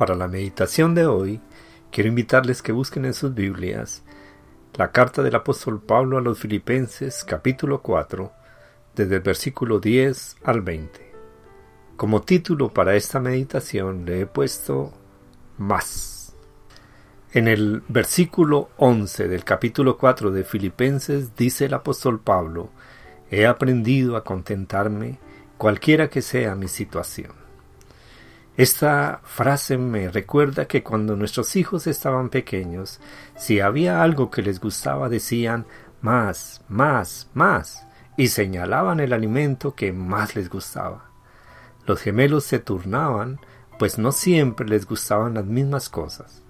Para la meditación de hoy, quiero invitarles que busquen en sus Biblias la carta del apóstol Pablo a los Filipenses capítulo 4, desde el versículo 10 al 20. Como título para esta meditación le he puesto más. En el versículo 11 del capítulo 4 de Filipenses dice el apóstol Pablo, he aprendido a contentarme cualquiera que sea mi situación. Esta frase me recuerda que cuando nuestros hijos estaban pequeños, si había algo que les gustaba decían más, más, más, y señalaban el alimento que más les gustaba. Los gemelos se turnaban, pues no siempre les gustaban las mismas cosas.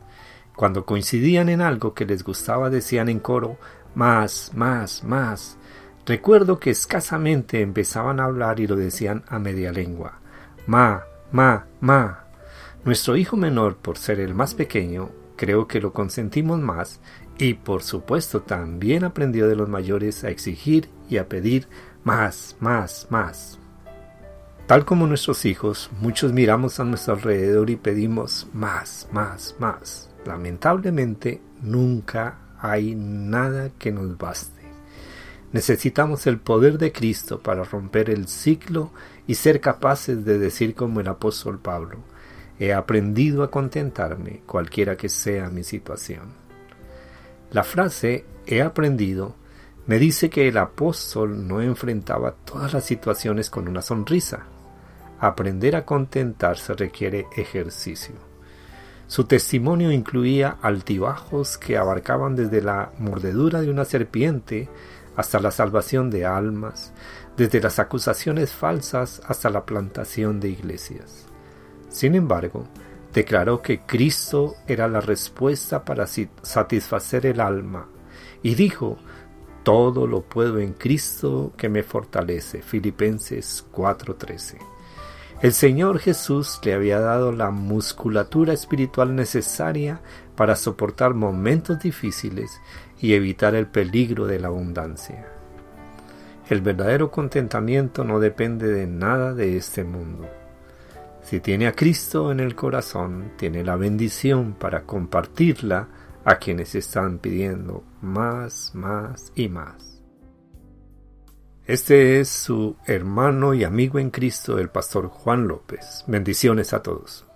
Cuando coincidían en algo que les gustaba decían en coro más, más, más. Recuerdo que escasamente empezaban a hablar y lo decían a media lengua. Ma, Ma, ma. Nuestro hijo menor, por ser el más pequeño, creo que lo consentimos más y por supuesto también aprendió de los mayores a exigir y a pedir más, más, más. Tal como nuestros hijos, muchos miramos a nuestro alrededor y pedimos más, más, más. Lamentablemente, nunca hay nada que nos baste. Necesitamos el poder de Cristo para romper el ciclo y ser capaces de decir como el apóstol Pablo, he aprendido a contentarme cualquiera que sea mi situación. La frase he aprendido me dice que el apóstol no enfrentaba todas las situaciones con una sonrisa. Aprender a contentarse requiere ejercicio. Su testimonio incluía altibajos que abarcaban desde la mordedura de una serpiente hasta la salvación de almas, desde las acusaciones falsas hasta la plantación de iglesias. Sin embargo, declaró que Cristo era la respuesta para satisfacer el alma y dijo, todo lo puedo en Cristo que me fortalece. Filipenses 4:13. El Señor Jesús le había dado la musculatura espiritual necesaria para soportar momentos difíciles y evitar el peligro de la abundancia. El verdadero contentamiento no depende de nada de este mundo. Si tiene a Cristo en el corazón, tiene la bendición para compartirla a quienes están pidiendo más, más y más. Este es su hermano y amigo en Cristo, el pastor Juan López. Bendiciones a todos.